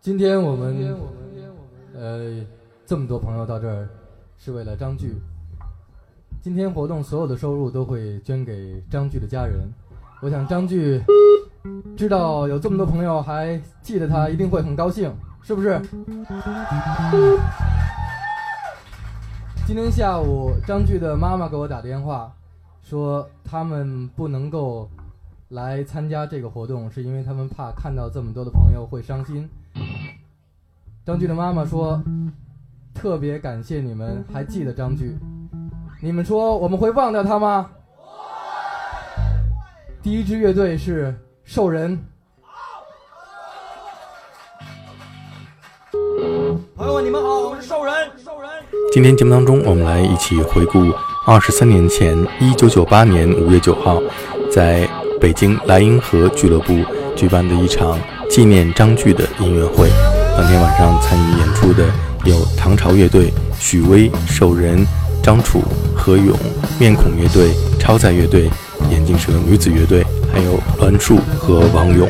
今天我们呃这么多朋友到这儿，是为了张炬。今天活动所有的收入都会捐给张炬的家人。我想张炬知道有这么多朋友还记得他，一定会很高兴，是不是？今天下午，张炬的妈妈给我打电话，说他们不能够来参加这个活动，是因为他们怕看到这么多的朋友会伤心。张炬的妈妈说：“特别感谢你们还记得张炬，你们说我们会忘掉他吗？”第一支乐队是兽人。朋友们，你们好，我是兽人。今天节目当中，我们来一起回顾二十三年前，一九九八年五月九号，在北京莱茵河俱乐部举办的一场纪念张炬的音乐会。当天晚上参与演出的有唐朝乐队、许巍、兽人、张楚、何勇、面孔乐队、超载乐队、眼镜蛇女子乐队，还有栾树和王勇。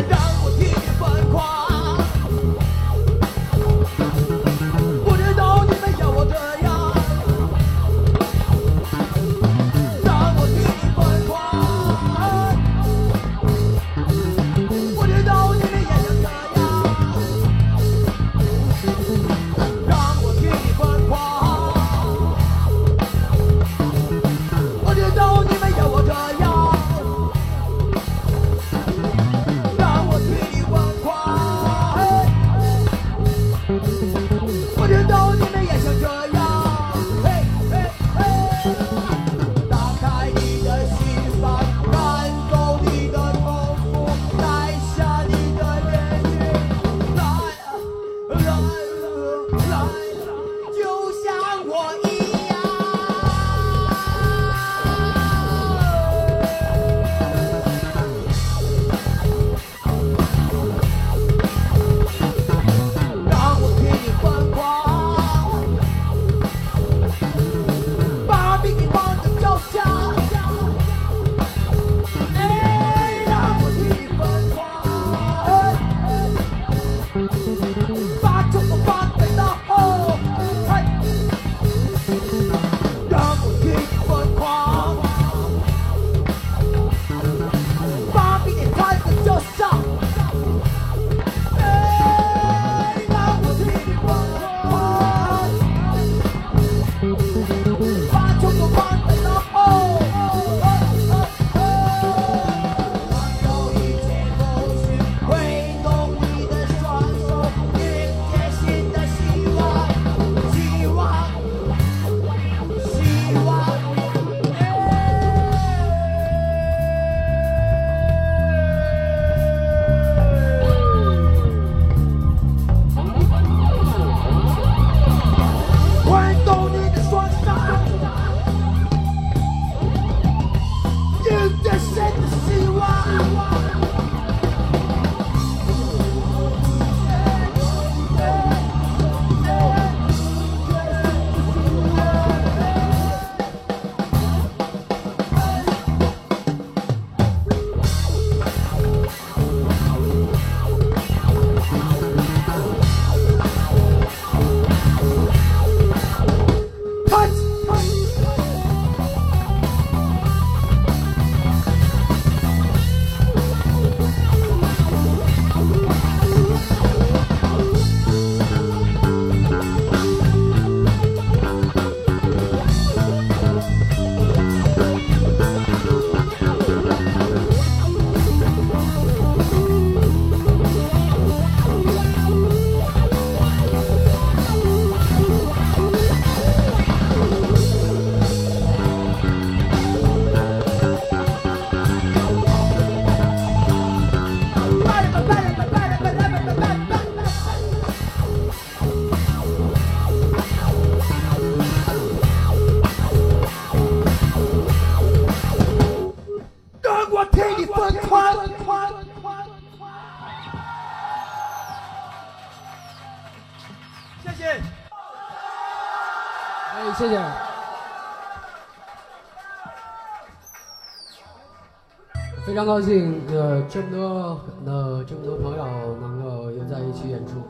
常高兴，呃，这么多的这么多朋友能够又在一起演出。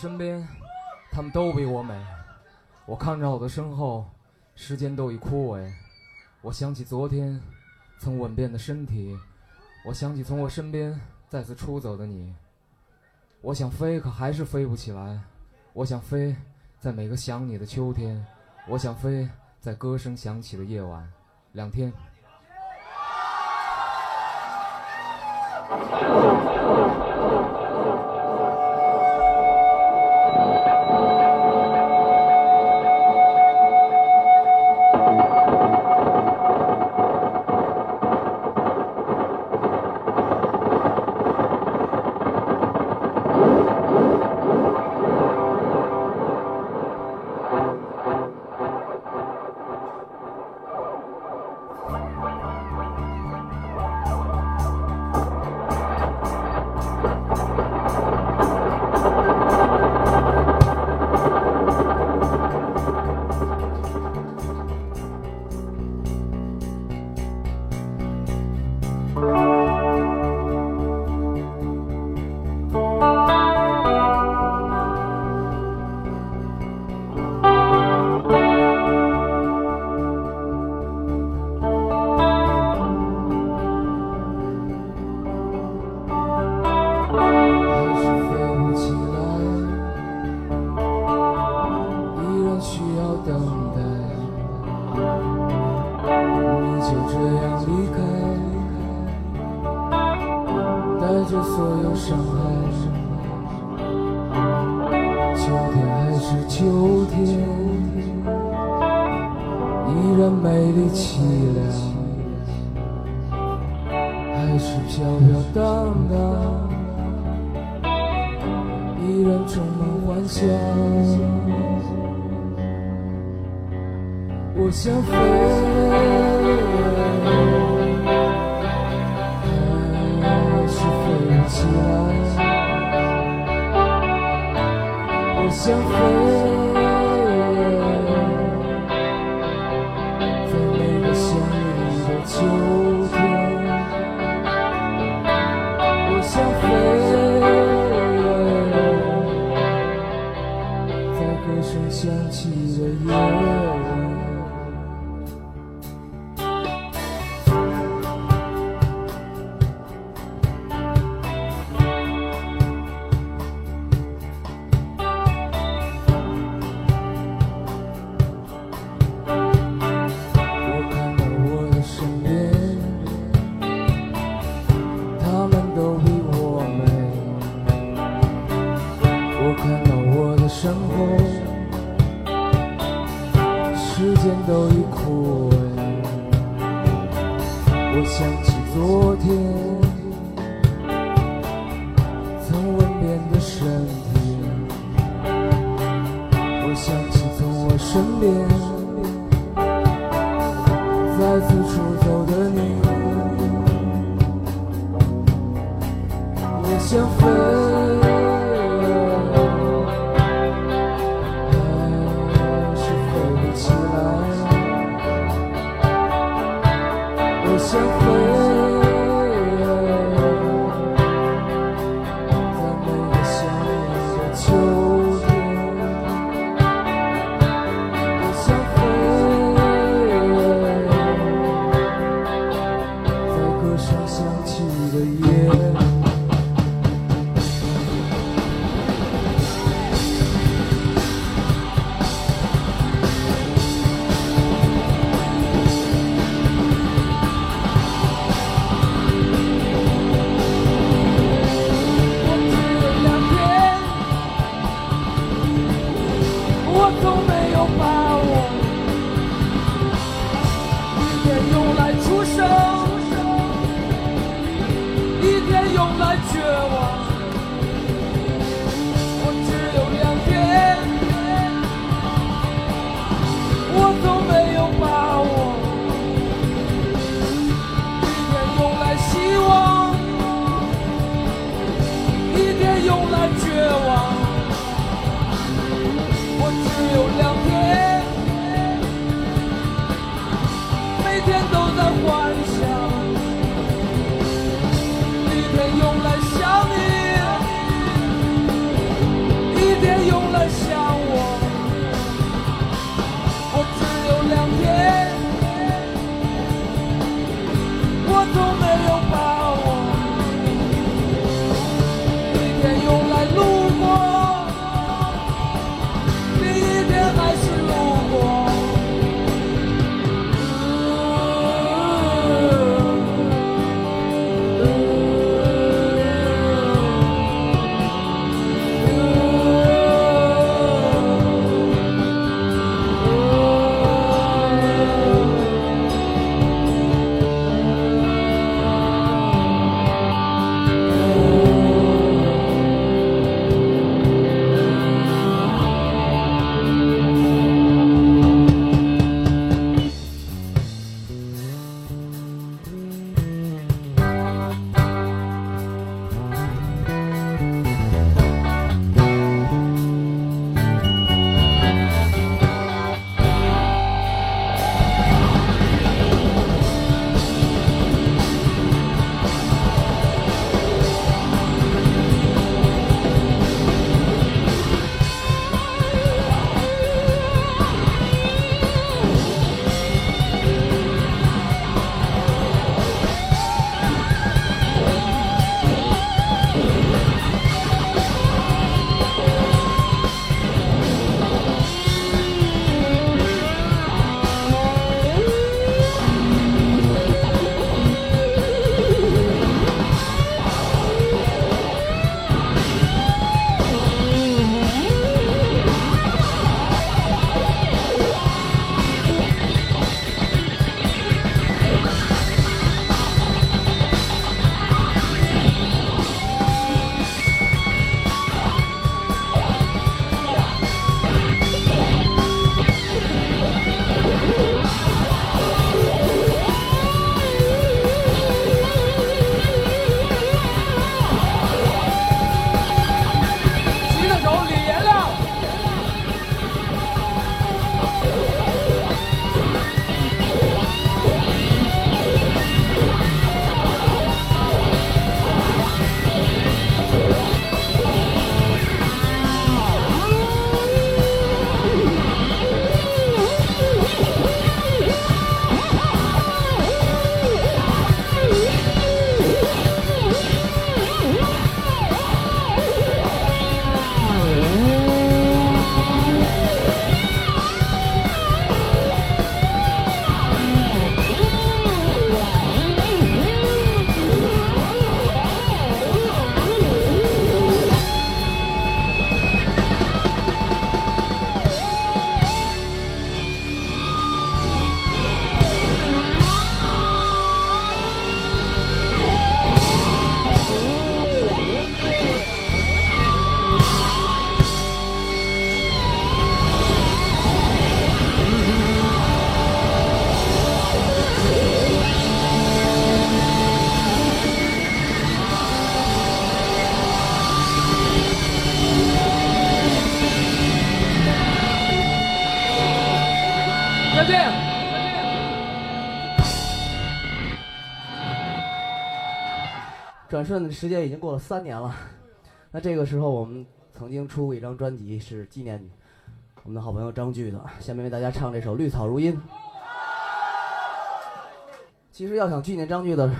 身边，他们都比我美。我看着我的身后，时间都已枯萎。我想起昨天曾吻遍的身体，我想起从我身边再次出走的你。我想飞，可还是飞不起来。我想飞，在每个想你的秋天。我想飞，在歌声响起的夜晚。两天。着所有伤害。秋天还是秋天，依然美丽凄凉。还是飘飘荡荡，依然充满幻想。我想飞，江湖转瞬时间已经过了三年了。那这个时候，我们曾经出过一张专辑，是纪念我们的好朋友张炬的。下面为大家唱这首《绿草如茵》。其实要想纪念张炬的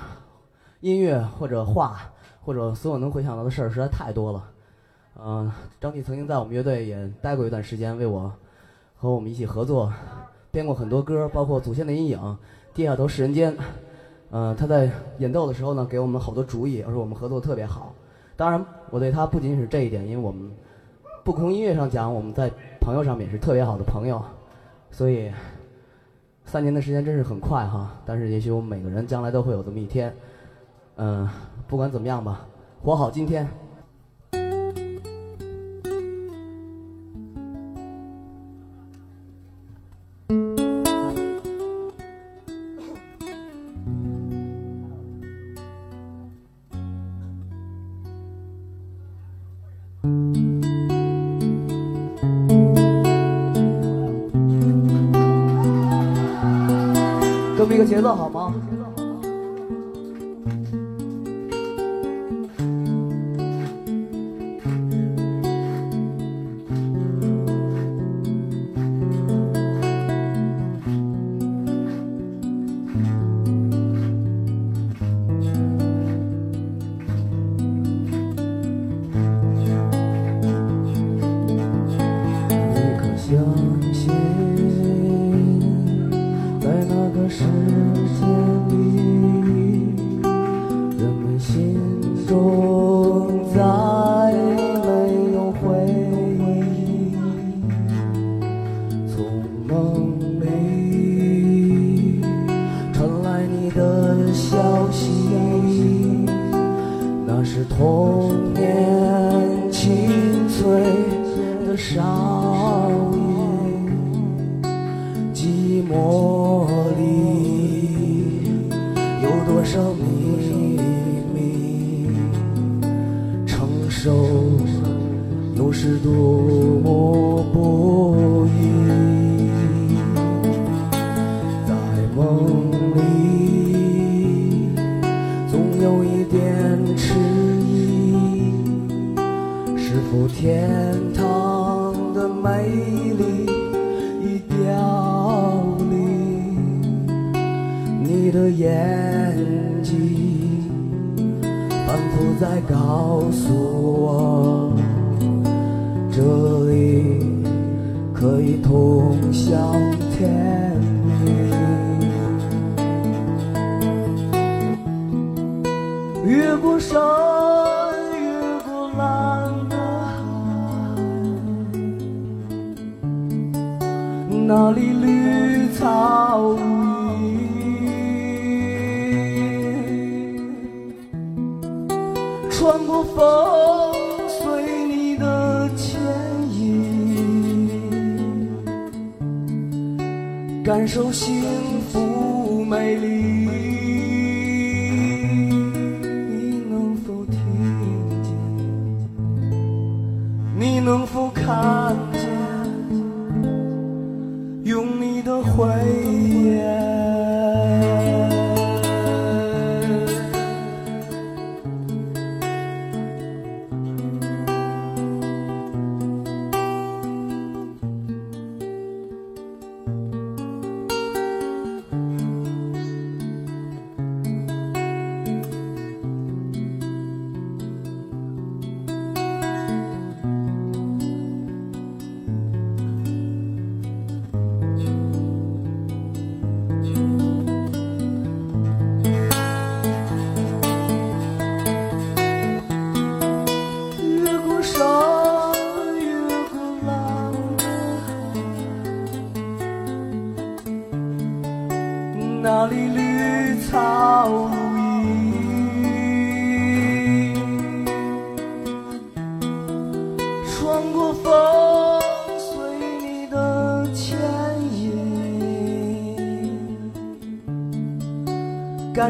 音乐或者画，或者所有能回想到的事儿，实在太多了。嗯，张炬曾经在我们乐队也待过一段时间，为我和我们一起合作，编过很多歌，包括《祖先的阴影》《地下都是人间》。嗯，他在演奏的时候呢，给我们好多主意，而且我们合作特别好。当然，我对他不仅仅是这一点，因为我们不从音乐上讲，我们在朋友上面也是特别好的朋友。所以，三年的时间真是很快哈。但是，也许我们每个人将来都会有这么一天。嗯，不管怎么样吧，活好今天。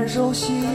很熟悉。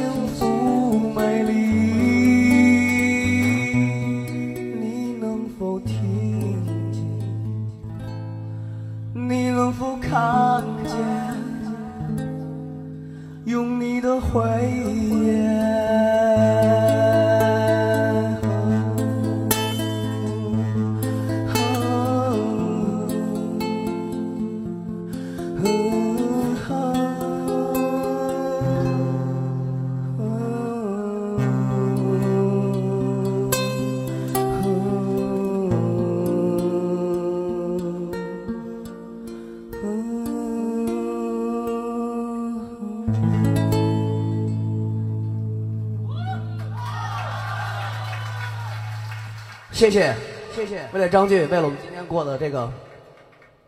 谢谢，谢谢。为了张俊，为了我们今天过的这个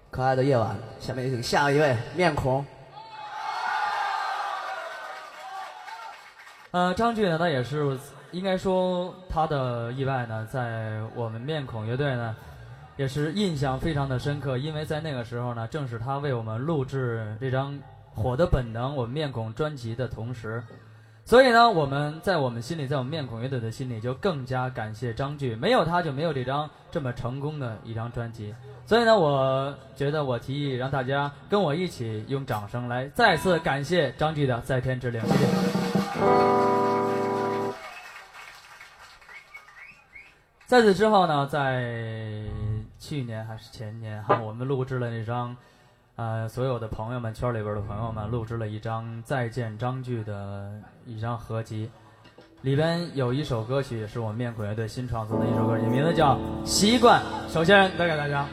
可爱的夜晚，下面有请下一位面孔。呃，张俊呢，他也是应该说他的意外呢，在我们面孔乐队呢，也是印象非常的深刻，因为在那个时候呢，正是他为我们录制这张《火的本能》我们面孔专辑的同时，所以呢，我们在我们心里，在我们面孔乐队的心里，就更加感谢张炬，没有他就没有这张这么成功的一张专辑。所以呢，我觉得我提议让大家跟我一起用掌声来再次感谢张炬的《在天之灵》，谢谢。在此之后呢，在去年还是前年哈，我们录制了那张，呃，所有的朋友们圈里边的朋友们录制了一张《再见张炬》的一张合集，里边有一首歌曲是我们面孔乐队新创作的一首歌曲，名字叫《习惯》。首先带给大家。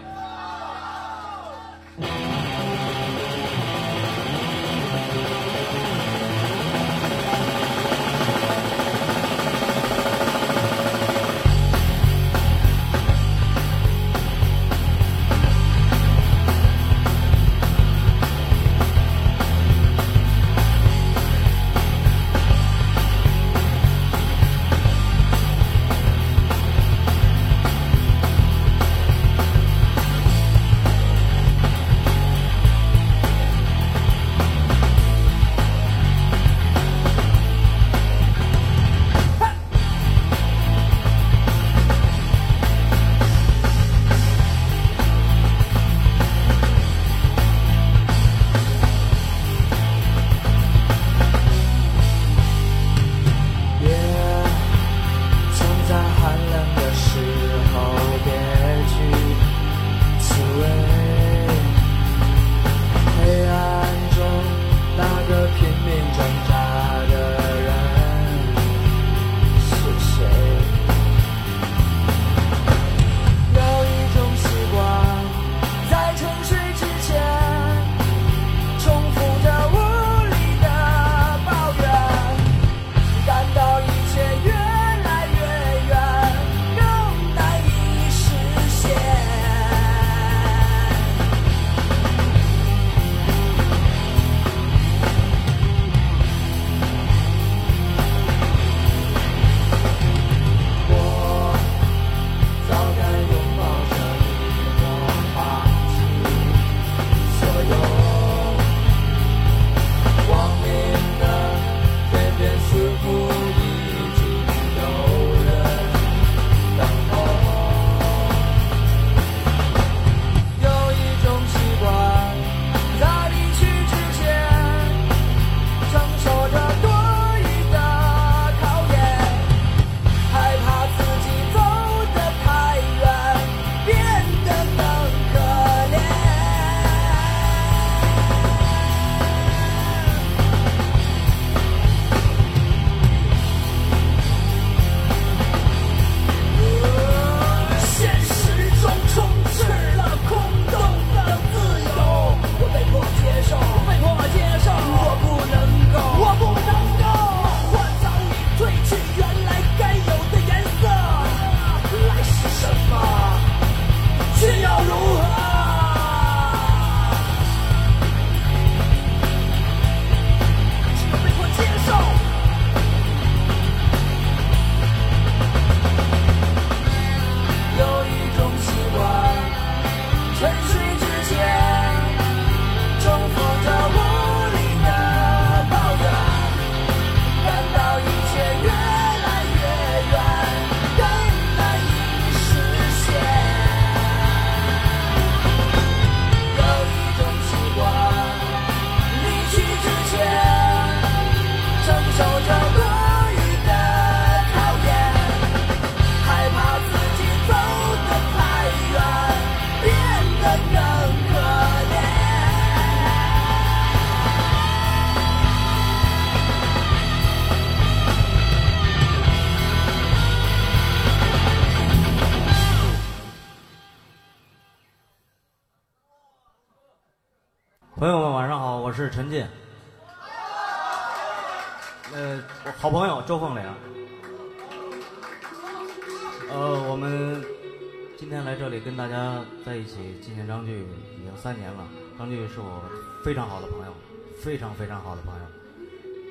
张俊是我非常好的朋友，非常非常好的朋友。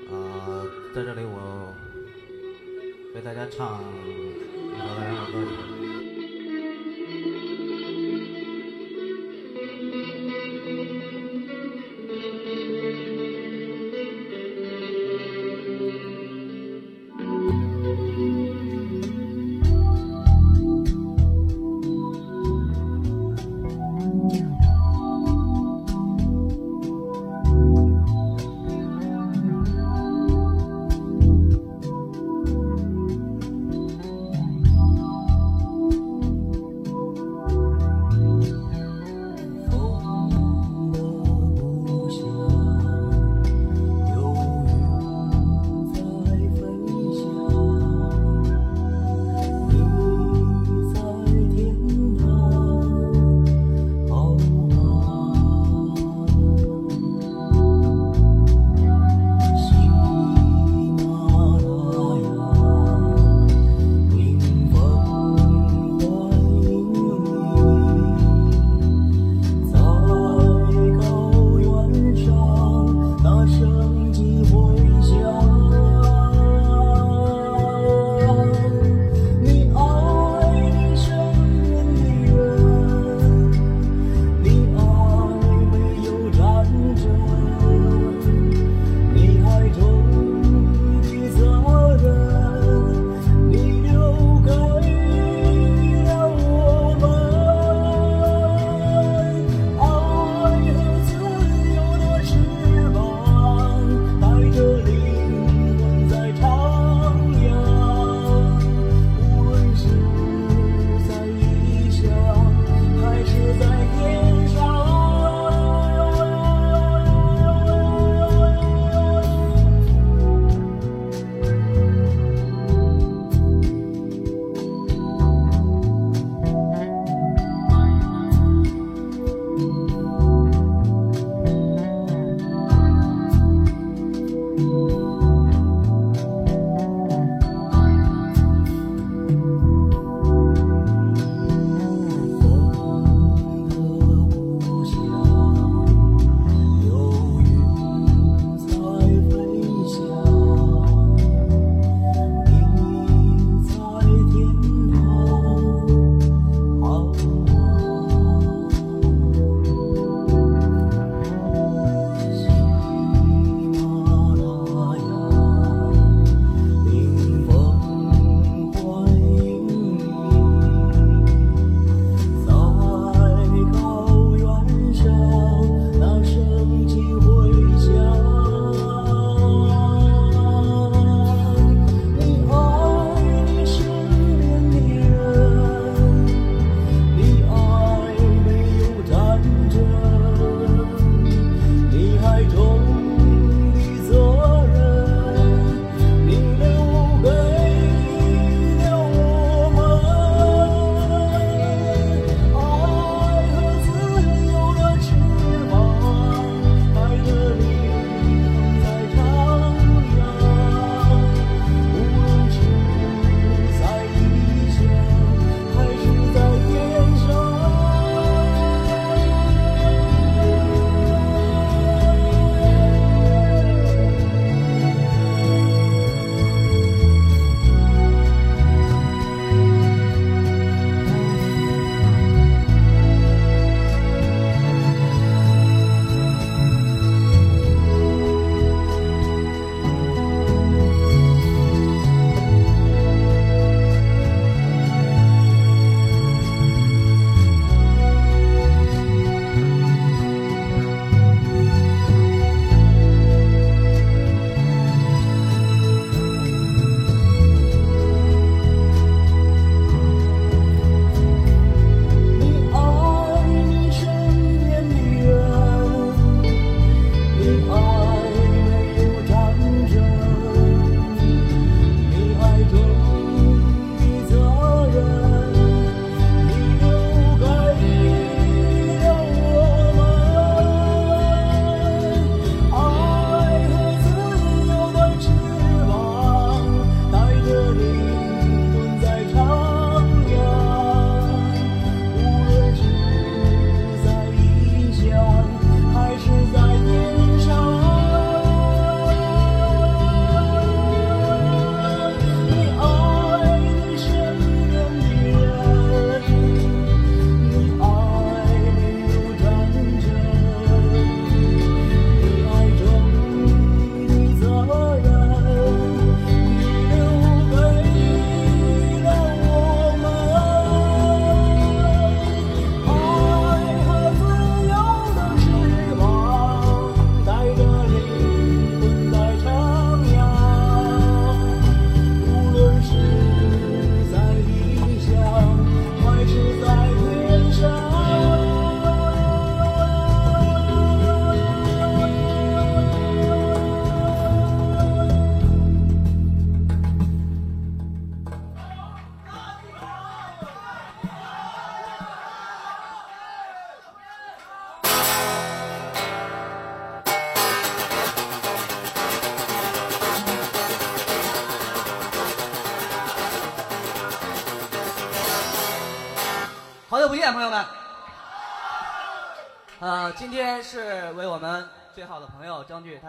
呃，在这里我为大家唱一首大家的歌曲。《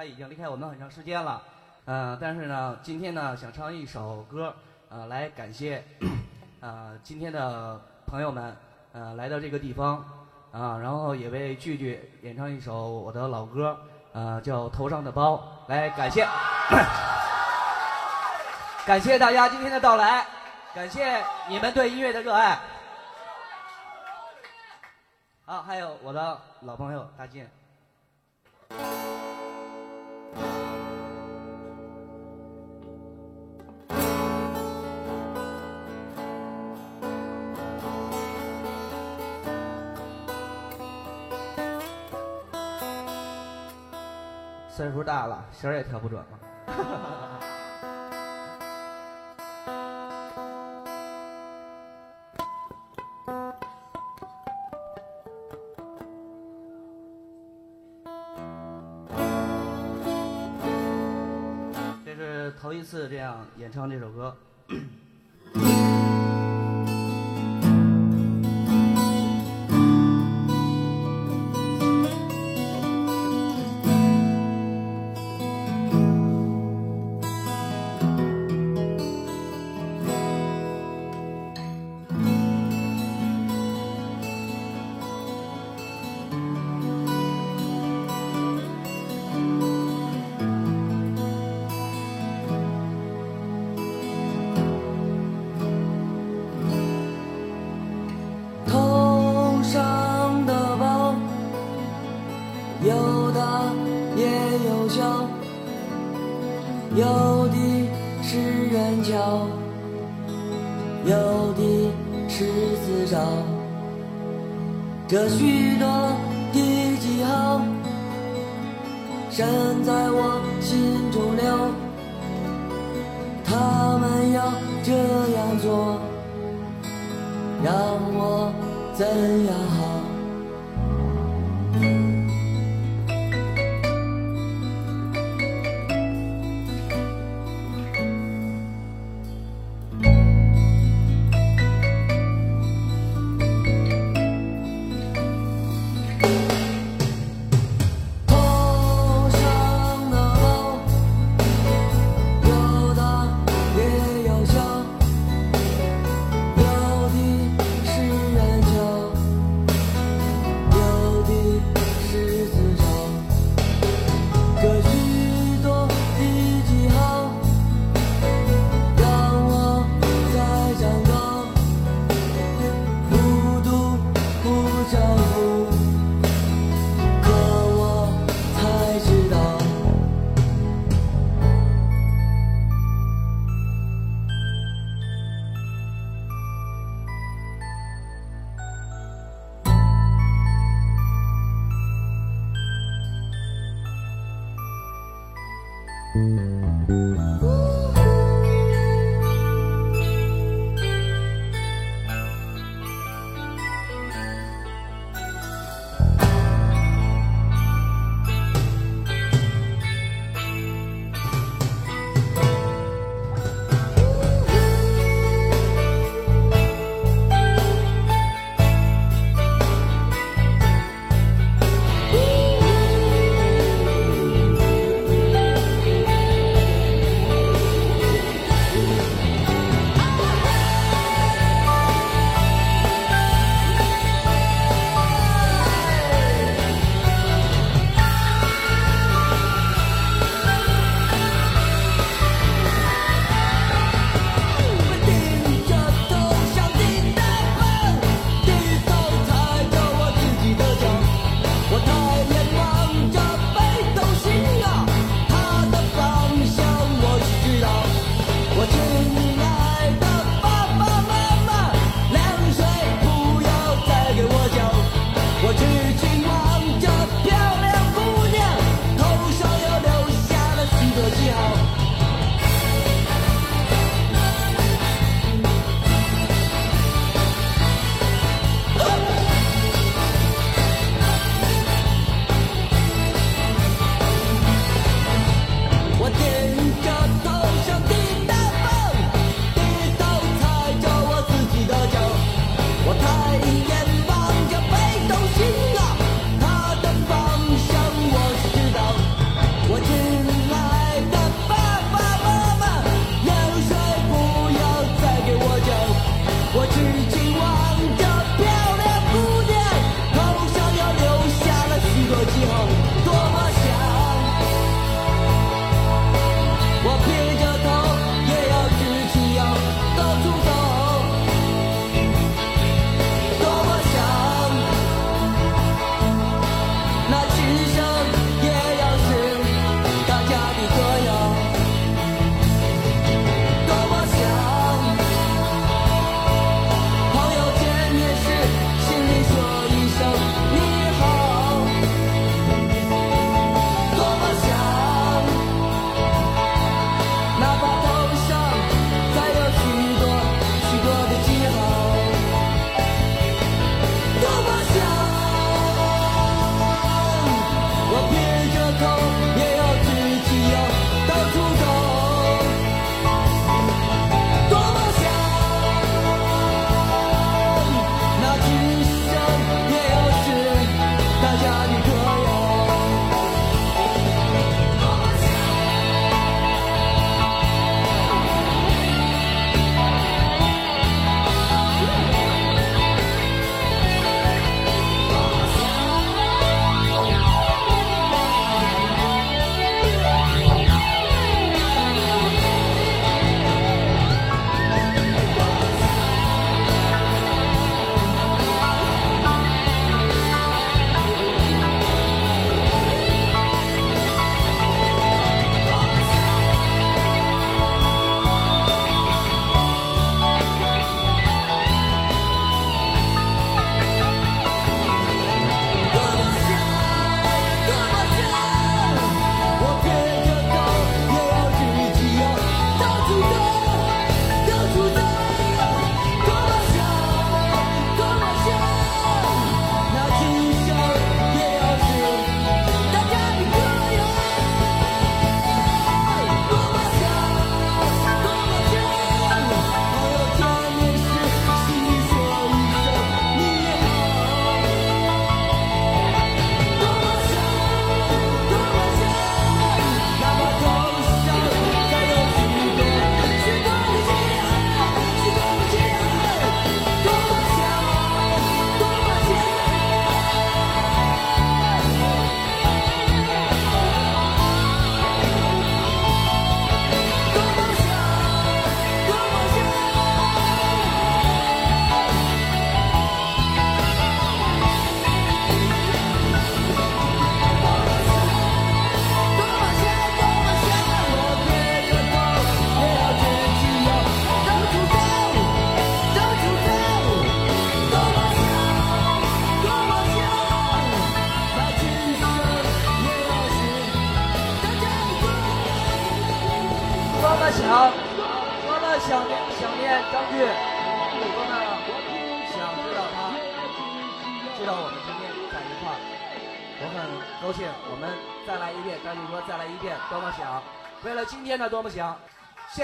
已经离开我们很长时间了。呃，但是呢，今天呢，想唱一首歌，呃，来感谢，呃，今天的朋友们，呃，来到这个地方，啊、然后也为句句演唱一首我的老歌，呃，叫《头上的包》，来感谢，感谢大家今天的到来，感谢你们对音乐的热爱。好，还有我的老朋友大进。岁数大了，弦儿也调不准了。次这样演唱这首歌。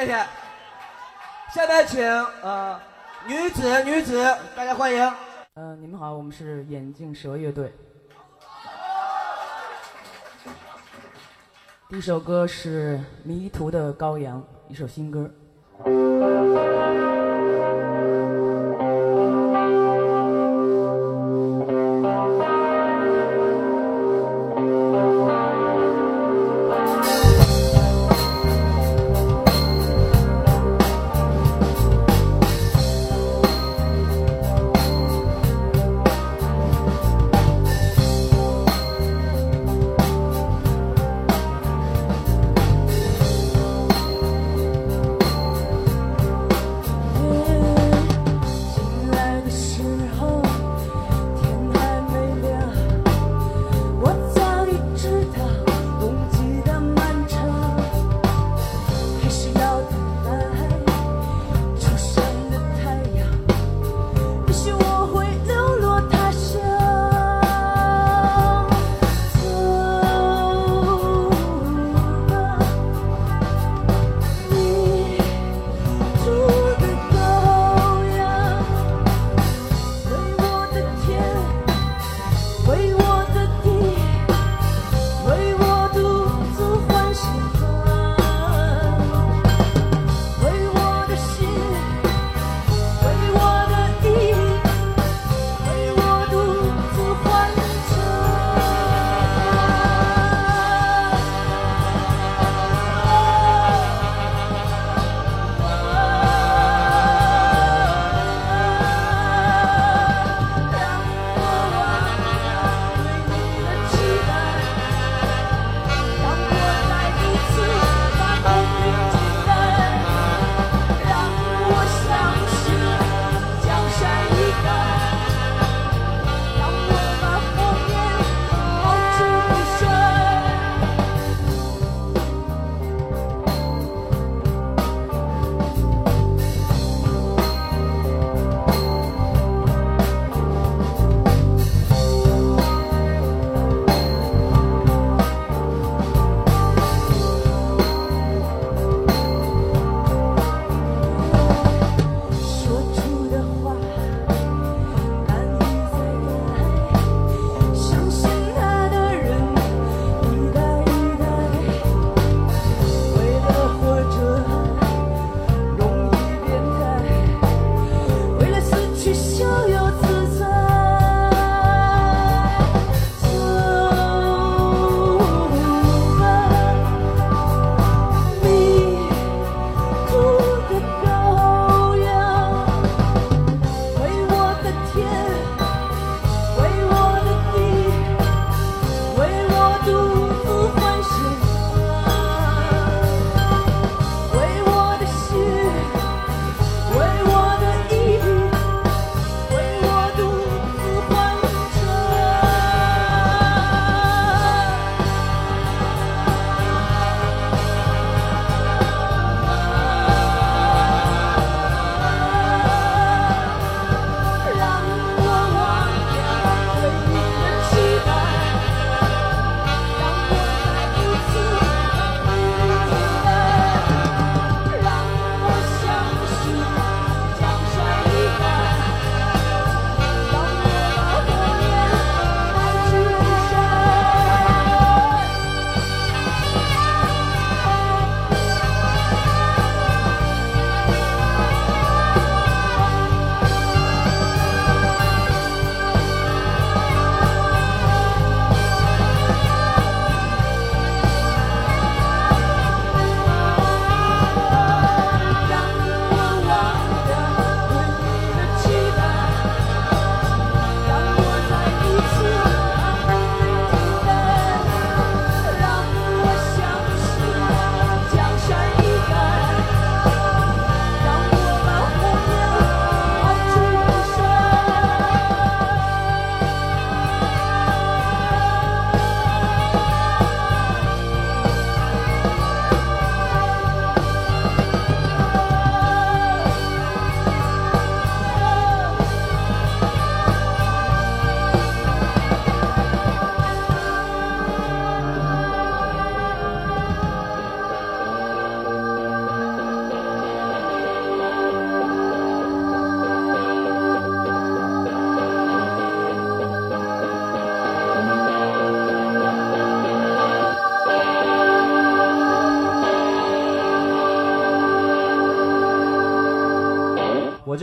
谢谢。下面请呃女子女子，大家欢迎。嗯，你们好，我们是眼镜蛇乐队。第一首歌是《迷途的羔羊》，一首新歌。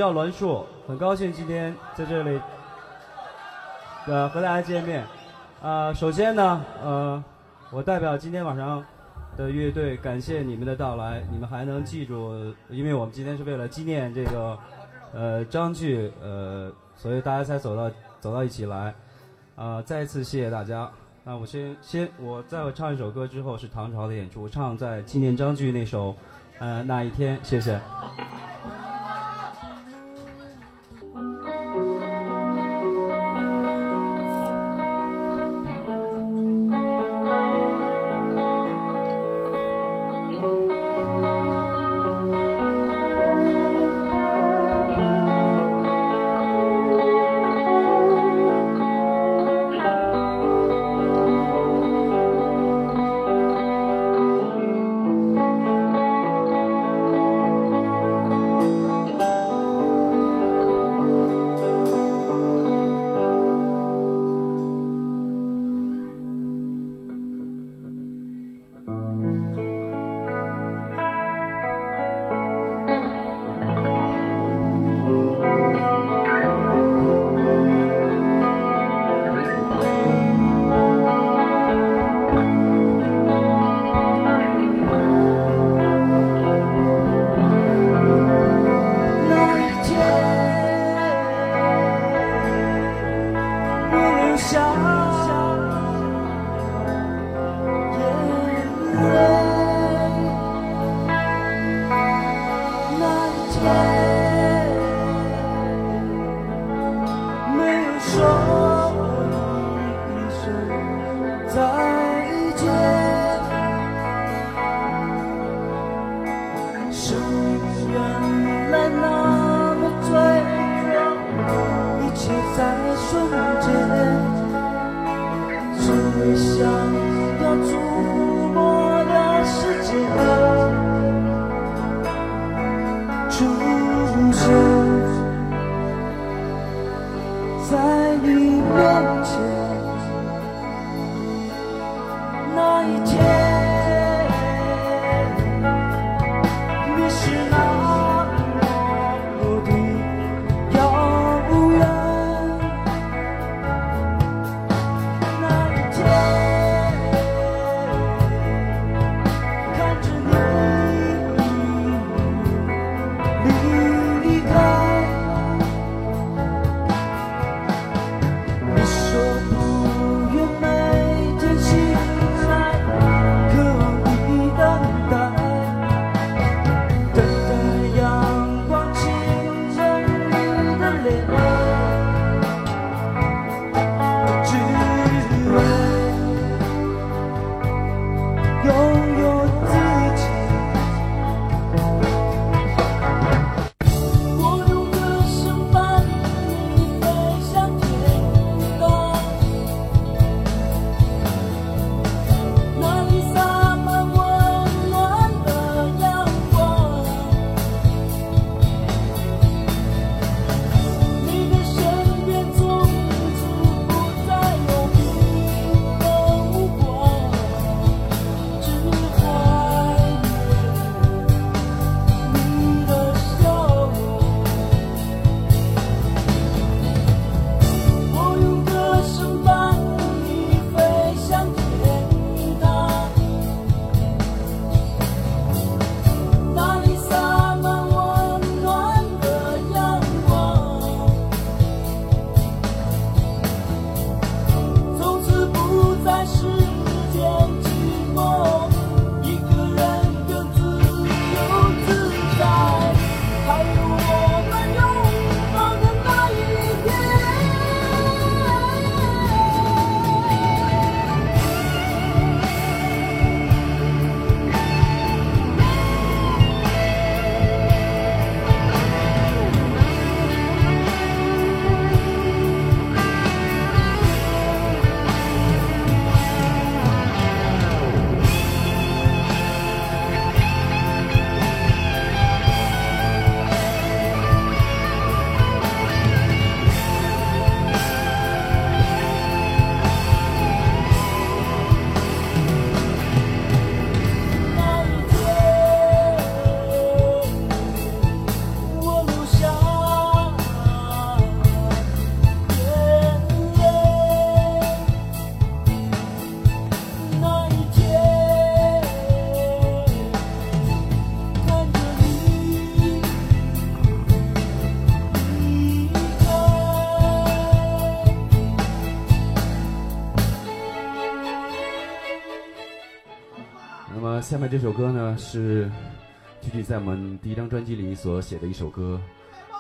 叫栾树，很高兴今天在这里，呃，和大家见面。啊，首先呢，呃，我代表今天晚上的乐队感谢你们的到来，你们还能记住，因为我们今天是为了纪念这个，呃，张炬，呃，所以大家才走到走到一起来。啊，再次谢谢大家。那我先先，我在我唱一首歌之后是唐朝的演出，唱在纪念张炬那首，呃，那一天，谢谢。这首歌呢是具体在我们第一张专辑里所写的一首歌，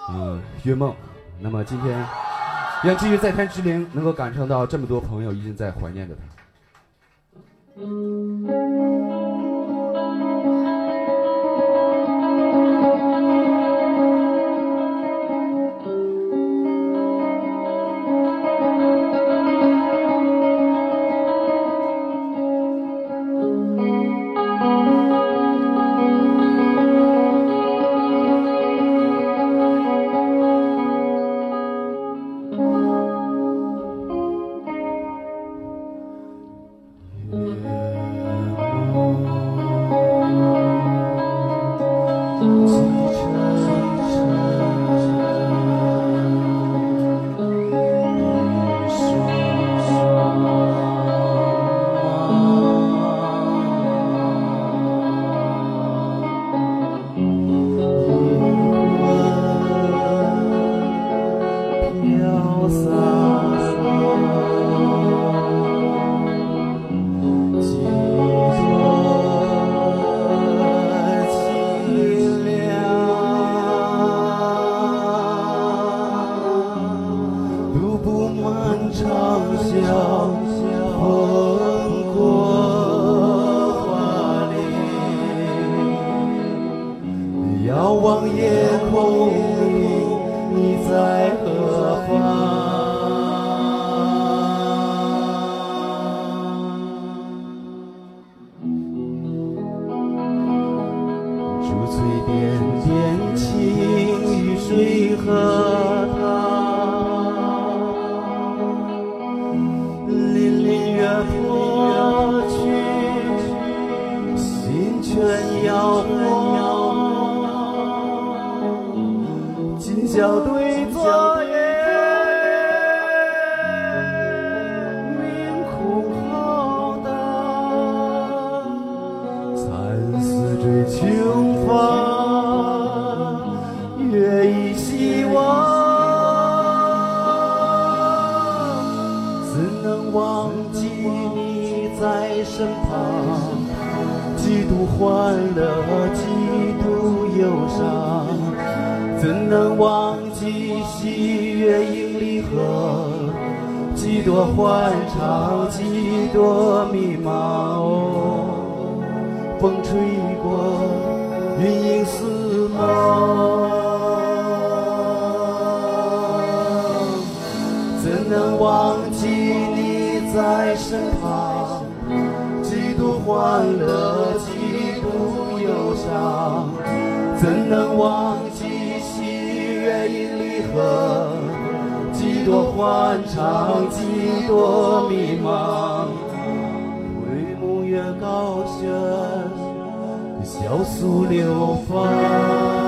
呃，《月梦》。那么今天，愿继续在天之灵能够感受到这么多朋友一直在怀念着他。因离合？几多欢畅，几多迷茫。回眸月高悬，笑诉流芳。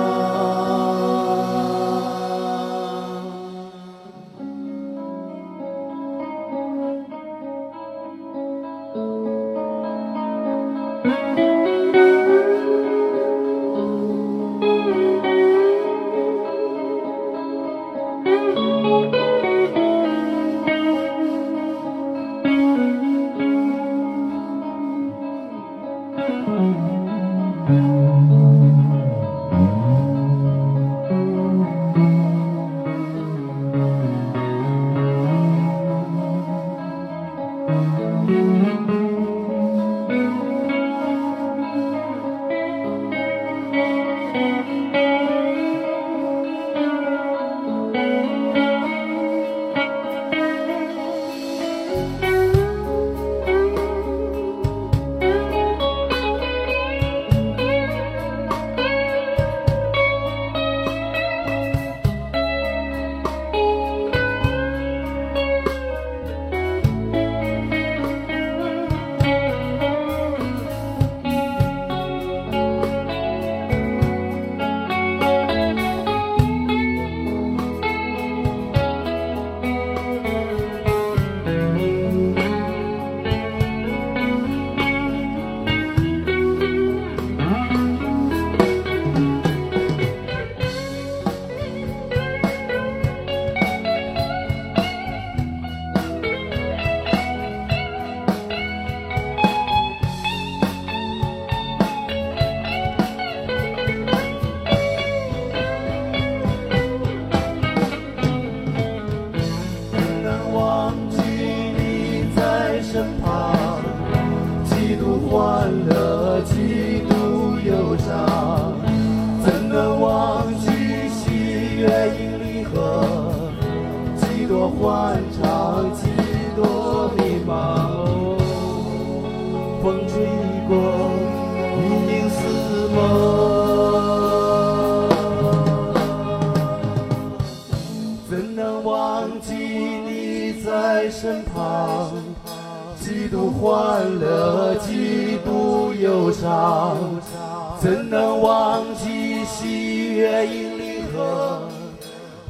怎能忘记喜悦引领河？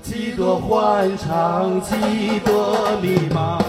几多欢畅，几多迷茫。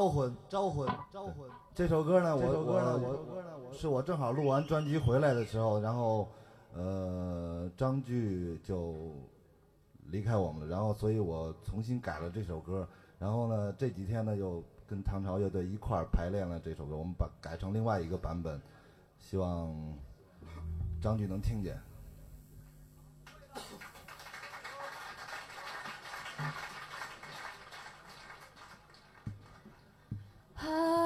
招魂，招魂，招魂。这首歌呢，我这首歌呢我我是我正好录完专辑回来的时候，然后呃张炬就离开我们了，然后所以我重新改了这首歌，然后呢这几天呢又跟唐朝乐队一块儿排练了这首歌，我们把改成另外一个版本，希望张炬能听见。Oh.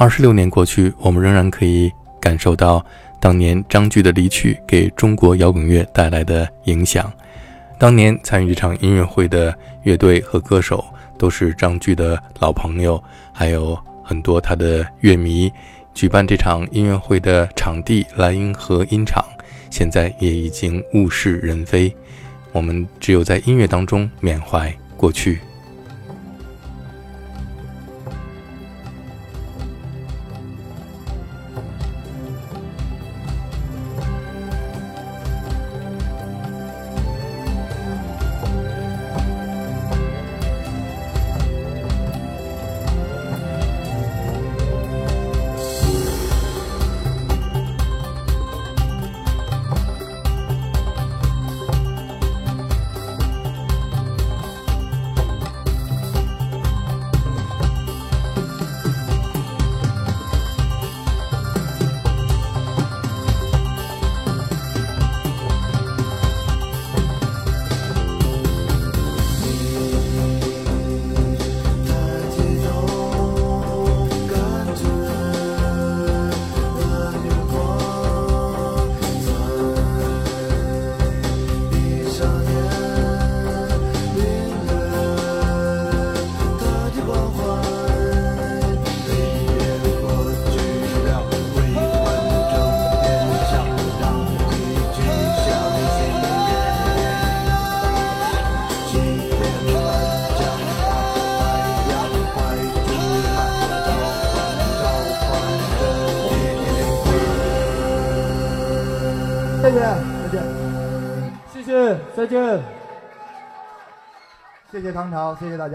二十六年过去，我们仍然可以感受到当年张炬的离去给中国摇滚乐带来的影响。当年参与这场音乐会的乐队和歌手都是张炬的老朋友，还有很多他的乐迷。举办这场音乐会的场地莱茵河音场，现在也已经物是人非。我们只有在音乐当中缅怀过去。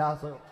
家所有。